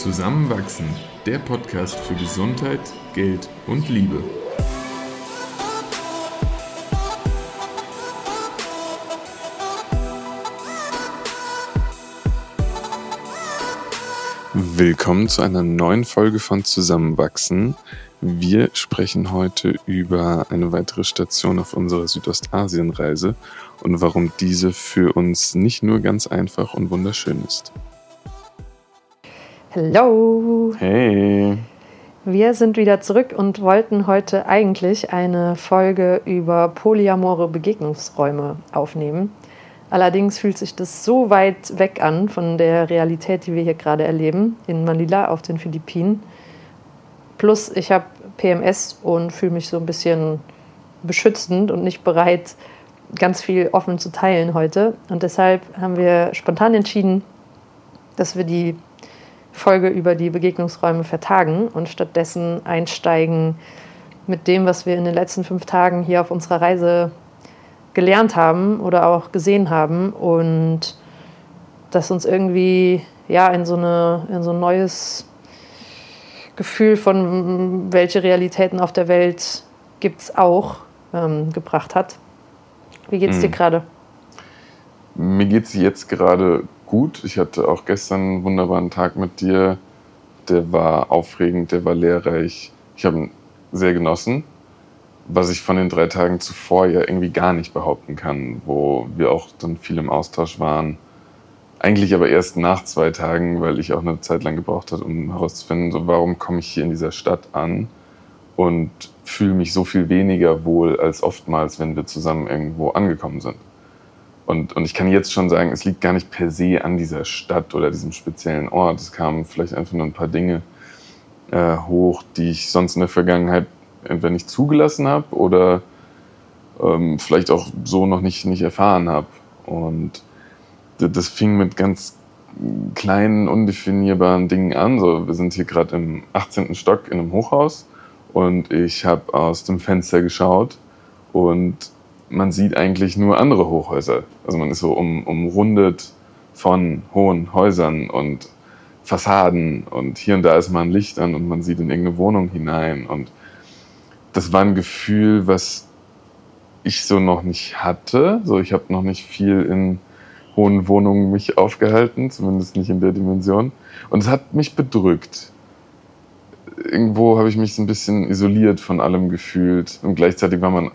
Zusammenwachsen, der Podcast für Gesundheit, Geld und Liebe. Willkommen zu einer neuen Folge von Zusammenwachsen. Wir sprechen heute über eine weitere Station auf unserer Südostasienreise und warum diese für uns nicht nur ganz einfach und wunderschön ist. Hallo. Hey. Wir sind wieder zurück und wollten heute eigentlich eine Folge über polyamore Begegnungsräume aufnehmen. Allerdings fühlt sich das so weit weg an von der Realität, die wir hier gerade erleben, in Manila auf den Philippinen. Plus, ich habe PMS und fühle mich so ein bisschen beschützend und nicht bereit, ganz viel offen zu teilen heute. Und deshalb haben wir spontan entschieden, dass wir die Folge über die Begegnungsräume vertagen und stattdessen einsteigen mit dem, was wir in den letzten fünf Tagen hier auf unserer Reise gelernt haben oder auch gesehen haben und das uns irgendwie ja in so, eine, in so ein neues Gefühl von welche Realitäten auf der Welt gibt es auch ähm, gebracht hat. Wie geht's mhm. dir gerade? Mir geht es jetzt gerade gut. Ich hatte auch gestern einen wunderbaren Tag mit dir. Der war aufregend, der war lehrreich. Ich habe ihn sehr genossen, was ich von den drei Tagen zuvor ja irgendwie gar nicht behaupten kann, wo wir auch dann viel im Austausch waren. Eigentlich aber erst nach zwei Tagen, weil ich auch eine Zeit lang gebraucht habe, um herauszufinden, so, warum komme ich hier in dieser Stadt an und fühle mich so viel weniger wohl als oftmals, wenn wir zusammen irgendwo angekommen sind. Und, und ich kann jetzt schon sagen, es liegt gar nicht per se an dieser Stadt oder diesem speziellen Ort. Es kamen vielleicht einfach nur ein paar Dinge äh, hoch, die ich sonst in der Vergangenheit entweder nicht zugelassen habe oder ähm, vielleicht auch so noch nicht, nicht erfahren habe. Und das fing mit ganz kleinen, undefinierbaren Dingen an. So, wir sind hier gerade im 18. Stock in einem Hochhaus und ich habe aus dem Fenster geschaut und man sieht eigentlich nur andere Hochhäuser. Also man ist so um, umrundet von hohen Häusern und Fassaden und hier und da ist mal ein Licht an und man sieht in irgendeine Wohnung hinein. Und das war ein Gefühl, was ich so noch nicht hatte. So, ich habe noch nicht viel in hohen Wohnungen mich aufgehalten, zumindest nicht in der Dimension. Und es hat mich bedrückt. Irgendwo habe ich mich so ein bisschen isoliert von allem gefühlt. Und gleichzeitig war man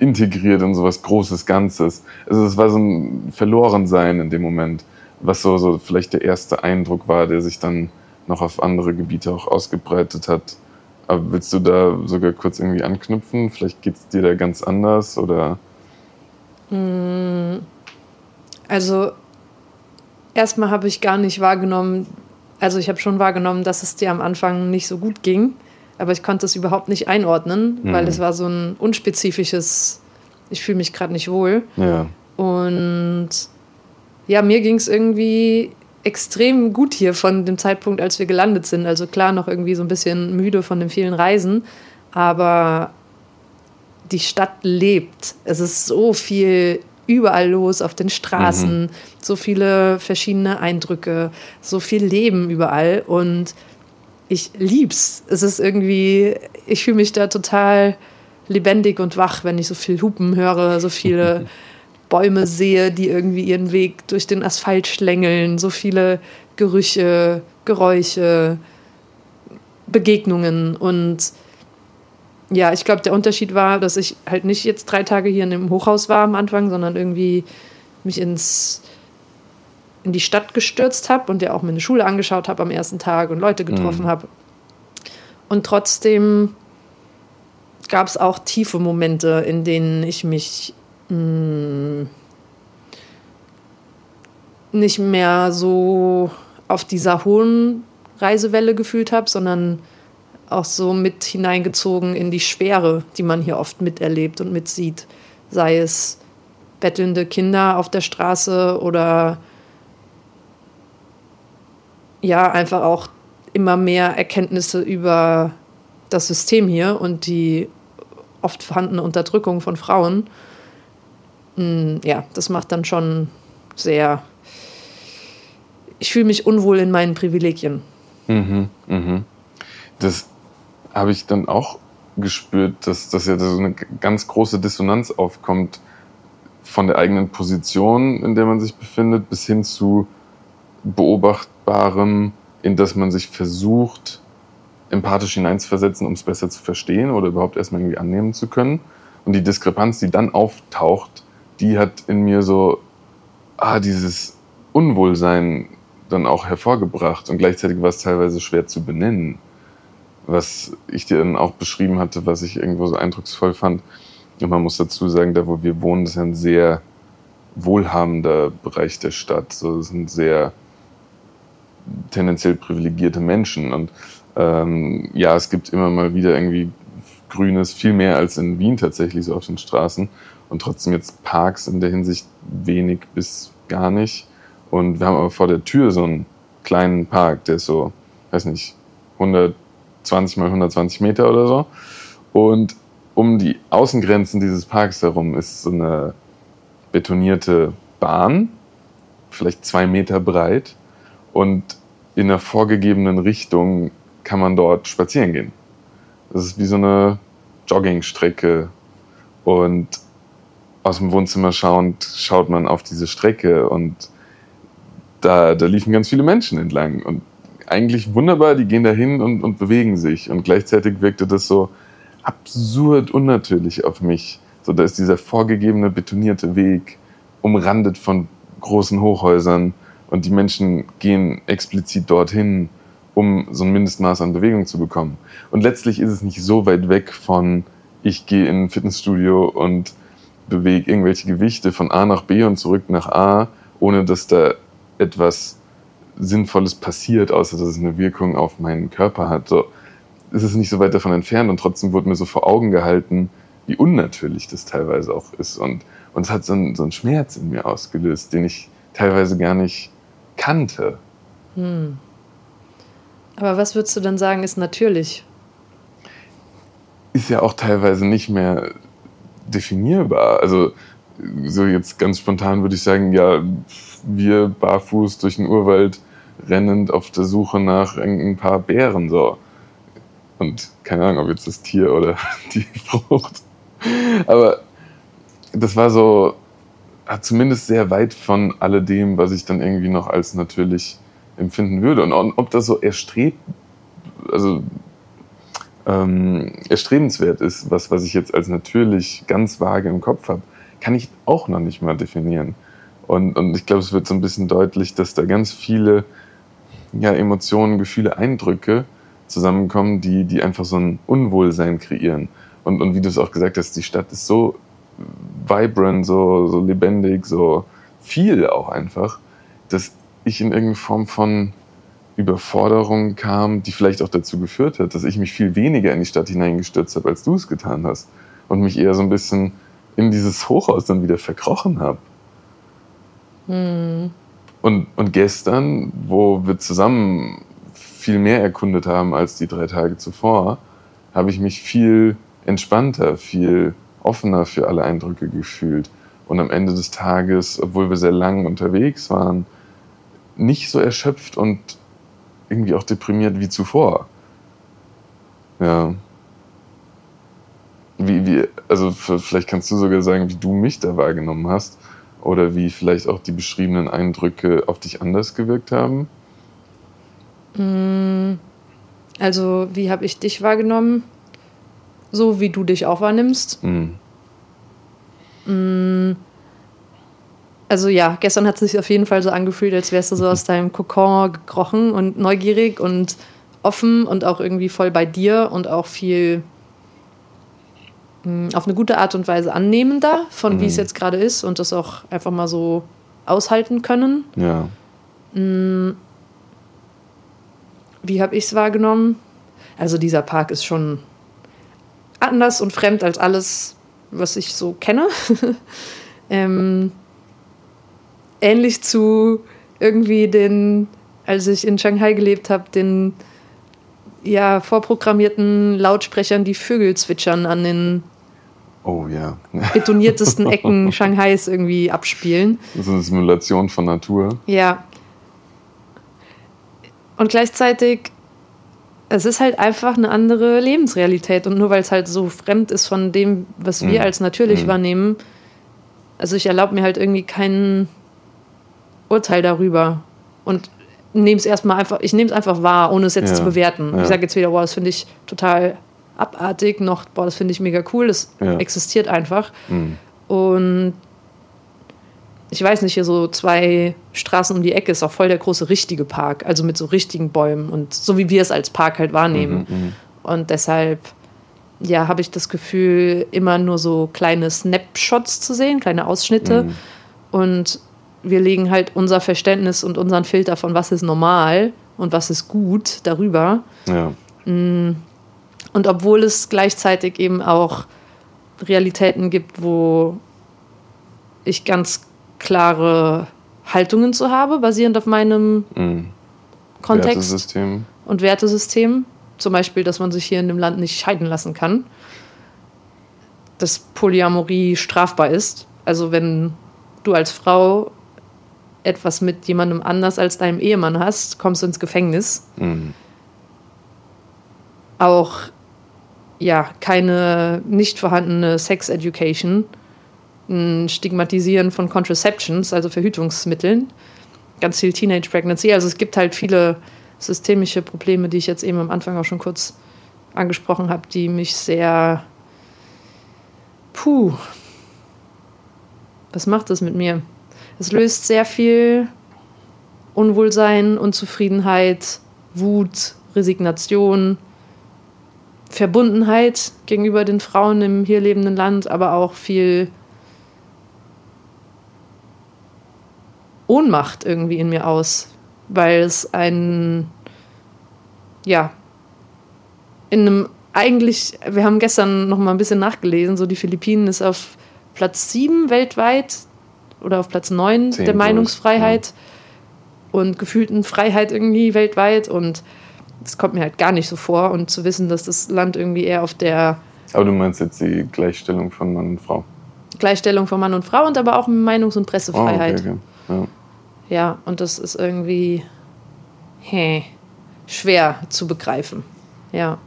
integriert in so was Großes Ganzes. Also es war so ein Verlorensein in dem Moment, was so, so vielleicht der erste Eindruck war, der sich dann noch auf andere Gebiete auch ausgebreitet hat. Aber willst du da sogar kurz irgendwie anknüpfen? Vielleicht geht es dir da ganz anders oder? Mm, also erstmal habe ich gar nicht wahrgenommen, also ich habe schon wahrgenommen, dass es dir am Anfang nicht so gut ging aber ich konnte es überhaupt nicht einordnen, mhm. weil es war so ein unspezifisches, ich fühle mich gerade nicht wohl. Ja. Und ja, mir ging es irgendwie extrem gut hier von dem Zeitpunkt, als wir gelandet sind. Also klar, noch irgendwie so ein bisschen müde von den vielen Reisen, aber die Stadt lebt. Es ist so viel überall los auf den Straßen, mhm. so viele verschiedene Eindrücke, so viel Leben überall und ich lieb's. Es ist irgendwie, ich fühle mich da total lebendig und wach, wenn ich so viel Hupen höre, so viele Bäume sehe, die irgendwie ihren Weg durch den Asphalt schlängeln, so viele Gerüche, Geräusche, Begegnungen und ja, ich glaube, der Unterschied war, dass ich halt nicht jetzt drei Tage hier in dem Hochhaus war am Anfang, sondern irgendwie mich ins in die Stadt gestürzt habe und ja auch meine Schule angeschaut habe am ersten Tag und Leute getroffen mhm. habe. Und trotzdem gab es auch tiefe Momente, in denen ich mich mh, hm, nicht mehr so auf dieser hohen Reisewelle gefühlt habe, sondern auch so mit hineingezogen in die Schwere, die man hier oft miterlebt und mitsieht. Sei es bettelnde Kinder auf der Straße oder ja einfach auch immer mehr Erkenntnisse über das System hier und die oft vorhandene Unterdrückung von Frauen. Mm, ja, das macht dann schon sehr. Ich fühle mich unwohl in meinen Privilegien. Mhm, mhm. Das habe ich dann auch gespürt, dass, dass ja so eine ganz große Dissonanz aufkommt von der eigenen Position, in der man sich befindet, bis hin zu Beobachtbarem, in das man sich versucht, empathisch hineinzuversetzen, um es besser zu verstehen oder überhaupt erstmal irgendwie annehmen zu können. Und die Diskrepanz, die dann auftaucht, die hat in mir so ah, dieses Unwohlsein dann auch hervorgebracht. Und gleichzeitig war es teilweise schwer zu benennen. Was ich dir dann auch beschrieben hatte, was ich irgendwo so eindrucksvoll fand. Und man muss dazu sagen, da wo wir wohnen, ist ein sehr wohlhabender Bereich der Stadt. So, das sind sehr tendenziell privilegierte Menschen. Und ähm, ja, es gibt immer mal wieder irgendwie Grünes, viel mehr als in Wien tatsächlich so auf den Straßen. Und trotzdem jetzt Parks in der Hinsicht wenig bis gar nicht. Und wir haben aber vor der Tür so einen kleinen Park, der ist so, weiß nicht, 120 mal 120 Meter oder so. Und um die Außengrenzen dieses Parks herum ist so eine betonierte Bahn, vielleicht zwei Meter breit. Und in einer vorgegebenen Richtung kann man dort spazieren gehen. Das ist wie so eine Joggingstrecke. Und aus dem Wohnzimmer schauend schaut man auf diese Strecke und da, da liefen ganz viele Menschen entlang. Und eigentlich wunderbar, die gehen da hin und, und bewegen sich. Und gleichzeitig wirkte das so absurd unnatürlich auf mich. So, da ist dieser vorgegebene betonierte Weg umrandet von großen Hochhäusern und die Menschen gehen explizit dorthin, um so ein Mindestmaß an Bewegung zu bekommen. Und letztlich ist es nicht so weit weg von, ich gehe in ein Fitnessstudio und bewege irgendwelche Gewichte von A nach B und zurück nach A, ohne dass da etwas Sinnvolles passiert, außer dass es eine Wirkung auf meinen Körper hat. So ist es nicht so weit davon entfernt und trotzdem wurde mir so vor Augen gehalten, wie unnatürlich das teilweise auch ist. Und, und es hat so einen, so einen Schmerz in mir ausgelöst, den ich teilweise gar nicht kannte. Hm. Aber was würdest du dann sagen, ist natürlich? Ist ja auch teilweise nicht mehr definierbar. Also so jetzt ganz spontan würde ich sagen, ja, wir barfuß durch den Urwald rennend auf der Suche nach ein paar Bären so. Und keine Ahnung, ob jetzt das Tier oder die Frucht. Aber das war so, zumindest sehr weit von alledem, was ich dann irgendwie noch als natürlich empfinden würde. Und ob das so erstrebt, also ähm, erstrebenswert ist, was, was ich jetzt als natürlich ganz vage im Kopf habe, kann ich auch noch nicht mal definieren. Und, und ich glaube, es wird so ein bisschen deutlich, dass da ganz viele ja, Emotionen, Gefühle, Eindrücke zusammenkommen, die, die einfach so ein Unwohlsein kreieren. Und, und wie du es auch gesagt hast, die Stadt ist so vibrant, so, so lebendig, so viel auch einfach, dass ich in irgendeine Form von Überforderung kam, die vielleicht auch dazu geführt hat, dass ich mich viel weniger in die Stadt hineingestürzt habe, als du es getan hast. Und mich eher so ein bisschen in dieses Hochhaus dann wieder verkrochen habe. Hm. Und, und gestern, wo wir zusammen viel mehr erkundet haben als die drei Tage zuvor, habe ich mich viel entspannter, viel offener für alle Eindrücke gefühlt. Und am Ende des Tages, obwohl wir sehr lang unterwegs waren, nicht so erschöpft und irgendwie auch deprimiert wie zuvor. Ja. Wie, wie, also vielleicht kannst du sogar sagen, wie du mich da wahrgenommen hast oder wie vielleicht auch die beschriebenen Eindrücke auf dich anders gewirkt haben. Mm, also wie habe ich dich wahrgenommen? So wie du dich auch wahrnimmst. Mhm. Also ja, gestern hat es sich auf jeden Fall so angefühlt, als wärst du so aus deinem Kokon gekrochen und neugierig und offen und auch irgendwie voll bei dir und auch viel mh, hm, auf eine gute Art und Weise annehmender von mhm. wie es mhm. jetzt gerade ist und das auch einfach mal so aushalten können. Ja. Mh, hm, wie habe ich es wahrgenommen? Also dieser Park ist schon anders und fremd als alles, was ich so kenne. ähm, ähnlich zu irgendwie den, als ich in Shanghai gelebt habe, den ja, vorprogrammierten Lautsprechern, die Vögel zwitschern an den oh, ja. betoniertesten Ecken Shanghais irgendwie abspielen. Das ist eine Simulation von Natur. Ja. Und gleichzeitig es ist halt einfach eine andere Lebensrealität. Und nur weil es halt so fremd ist von dem, was wir Mhm. als natürlich Mhm. wahrnehmen, also ich erlaube mir halt irgendwie kein Urteil darüber. Und nehme es erstmal einfach, ich nehme es einfach wahr, ohne es jetzt Ja. zu bewerten. Ja. Ich sage jetzt weder, wow, das finde ich total abartig, noch, boah, das finde ich mega cool, das Ja. existiert einfach. Mhm. Und ich weiß nicht, hier so zwei Straßen um die Ecke ist auch voll der große richtige Park, also mit so richtigen Bäumen und so wie wir es als Park halt wahrnehmen. Mhm, mhm. Und deshalb, ja, habe ich das Gefühl, immer nur so kleine Snapshots zu sehen, kleine Ausschnitte. Mhm. Und wir legen halt unser Verständnis und unseren Filter von was ist normal und was ist gut darüber. Ja. Und obwohl es gleichzeitig eben auch Realitäten gibt, wo ich ganz klare Haltungen zu habe, basierend auf meinem Mhm. Kontext Wertesystem. und Wertesystem. Zum Beispiel, dass man sich hier in dem Land nicht scheiden lassen kann. Dass Polyamorie strafbar ist. Also wenn du als Frau etwas mit jemandem anders als deinem Ehemann hast, kommst du ins Gefängnis. Mhm. Auch ja, keine nicht vorhandene Sex Education, ein Stigmatisieren von Contraceptions, also Verhütungsmitteln, ganz viel Teenage Pregnancy. Also es gibt halt viele systemische Probleme, die ich jetzt eben am Anfang auch schon kurz angesprochen habe, die mich sehr. Puh. Was macht das mit mir? Es löst sehr viel Unwohlsein, Unzufriedenheit, Wut, Resignation, Verbundenheit gegenüber den Frauen im hier lebenden Land, aber auch viel Ohnmacht irgendwie in mir aus, weil es ein, ja, in einem eigentlich, wir haben gestern noch mal ein bisschen nachgelesen, so die Philippinen ist auf Platz 7 weltweit oder auf Platz 9 Zehn, der Meinungsfreiheit und gefühlten Freiheit irgendwie weltweit und das kommt mir halt gar nicht so vor und zu wissen, dass das Land irgendwie eher auf der Aber du meinst jetzt die Gleichstellung von Mann und Frau. Gleichstellung von Mann und Frau und aber auch Meinungs- und Pressefreiheit. Oh, okay, okay. Ja. Ja, und das ist irgendwie hä, schwer zu begreifen. Ja.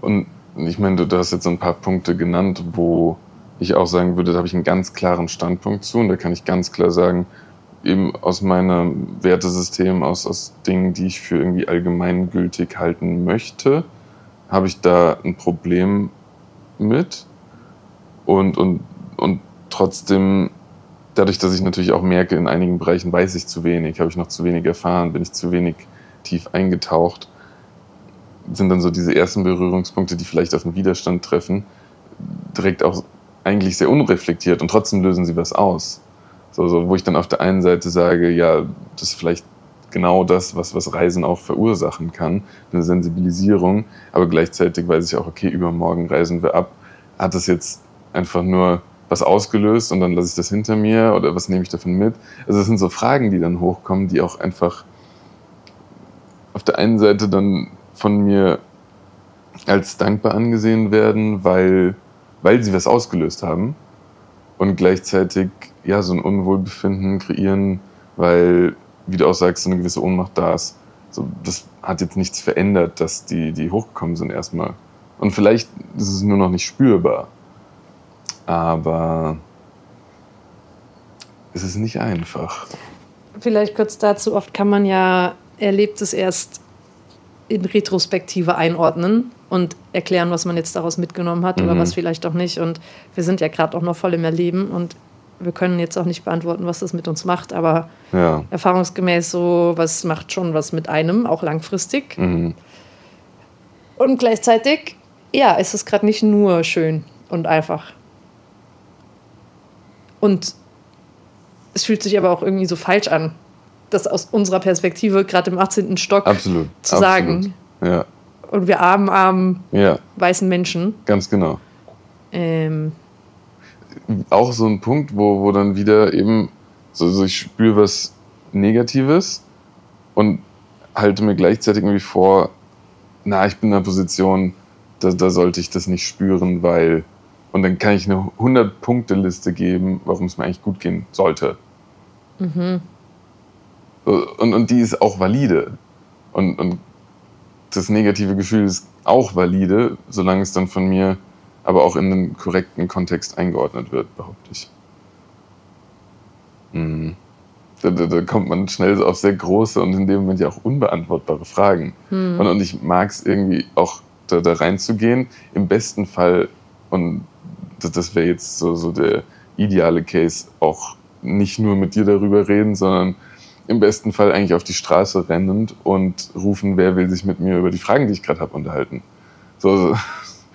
Und ich meine, du, hast jetzt ein paar Punkte genannt, wo ich auch sagen würde, da habe ich einen ganz klaren Standpunkt zu. Und da kann ich ganz klar sagen, eben aus meinem Wertesystem, aus, aus Dingen, die ich für irgendwie allgemeingültig halten möchte, habe ich da ein Problem mit. Und, und, und trotzdem, dadurch, dass ich natürlich auch merke, in einigen Bereichen weiß ich zu wenig, habe ich noch zu wenig erfahren, bin ich zu wenig tief eingetaucht, sind dann so diese ersten Berührungspunkte, die vielleicht auf den Widerstand treffen, direkt auch eigentlich sehr unreflektiert und trotzdem lösen sie was aus. So, so, wo ich dann auf der einen Seite sage, ja, das ist vielleicht genau das, was, was Reisen auch verursachen kann, eine Sensibilisierung, aber gleichzeitig weiß ich auch, okay, übermorgen reisen wir ab. Hat das jetzt einfach nur was ausgelöst und dann lasse ich das hinter mir oder was nehme ich davon mit? Also das sind so Fragen, die dann hochkommen, die auch einfach auf der einen Seite dann von mir als dankbar angesehen werden, weil, weil sie was ausgelöst haben und gleichzeitig ja so ein Unwohlbefinden kreieren, weil, wie du auch sagst, so eine gewisse Ohnmacht da ist. So, das hat jetzt nichts verändert, dass die, die hochgekommen sind erstmal. Und vielleicht ist es nur noch nicht spürbar. Aber es ist nicht einfach. Vielleicht kurz dazu, oft kann man ja Erlebtes erst in Retrospektive einordnen und erklären, was man jetzt daraus mitgenommen hat oder Mhm. was vielleicht auch nicht. Und wir sind ja gerade auch noch voll im Erleben und wir können jetzt auch nicht beantworten, was das mit uns macht, aber Ja. erfahrungsgemäß so, was macht schon was mit einem, auch langfristig. Mhm. Und gleichzeitig, ja, ist es gerade nicht nur schön und einfach. Und es fühlt sich aber auch irgendwie so falsch an, das aus unserer Perspektive gerade im 18. Stock Absolut. zu absolut. sagen. Ja, Und wir armen, armen ja, weißen Menschen. ganz genau. Ähm, auch so ein Punkt, wo, wo dann wieder eben so, so ich spüre was Negatives und halte mir gleichzeitig irgendwie vor, na, ich bin in einer Position, da, da sollte ich das nicht spüren, weil. Und dann kann ich eine 100-Punkte-Liste geben, warum es mir eigentlich gut gehen sollte. mhm. Und, und die ist auch valide. Und, und das negative Gefühl ist auch valide, solange es dann von mir aber auch in den korrekten Kontext eingeordnet wird, behaupte ich. Mhm. Da, da, da, kommt man schnell auf sehr große und in dem Moment ja auch unbeantwortbare Fragen. Mhm. Und, und, ich mag es irgendwie auch da, da, reinzugehen. Im besten Fall, und das, das wäre jetzt so, so der ideale Case, auch nicht nur mit dir darüber reden, sondern im besten Fall eigentlich auf die Straße rennend und rufen, wer will sich mit mir über die Fragen, die ich gerade habe, unterhalten. So,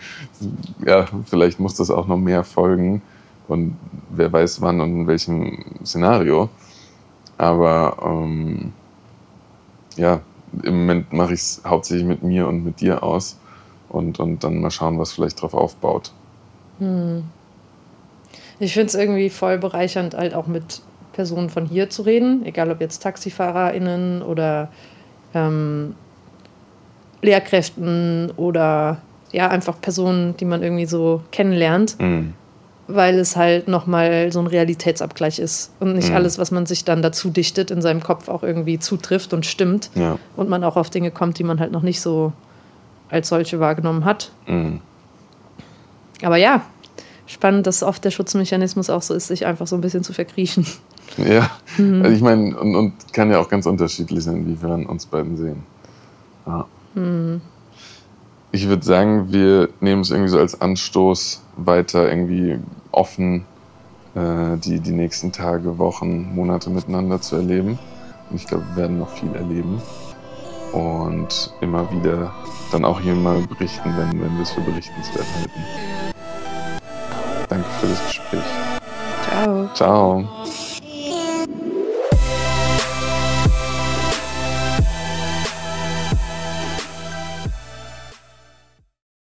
ja, vielleicht muss das auch noch mehr folgen und wer weiß wann und in welchem Szenario. Aber ähm, ja, im Moment mache ich es hauptsächlich mit mir und mit dir aus und, und dann mal schauen, was vielleicht drauf aufbaut. Hm. Ich finde es irgendwie voll bereichernd, halt auch mit Personen von hier zu reden, egal ob jetzt TaxifahrerInnen oder ähm, Lehrkräften oder ja, einfach Personen, die man irgendwie so kennenlernt. Mhm weil es halt nochmal so ein Realitätsabgleich ist und nicht mhm. alles, was man sich dann dazu dichtet, in seinem Kopf auch irgendwie zutrifft und stimmt ja. und man auch auf Dinge kommt, die man halt noch nicht so als solche wahrgenommen hat. Mhm. Aber ja, spannend, dass oft der Schutzmechanismus auch so ist, sich einfach so ein bisschen zu verkriechen. Ja, mhm. also ich meine, und, und, kann ja auch ganz unterschiedlich sein, wie wir an uns beiden sehen. Ja. Mhm ich würde sagen, wir nehmen es irgendwie so als Anstoß, weiter irgendwie offen äh, die, die nächsten Tage, Wochen, Monate miteinander zu erleben. Und ich glaube, wir werden noch viel erleben. Und immer wieder dann auch hier mal berichten, wenn, wenn wir es für berichtenswert halten. Für das Gespräch. Ciao. Ciao.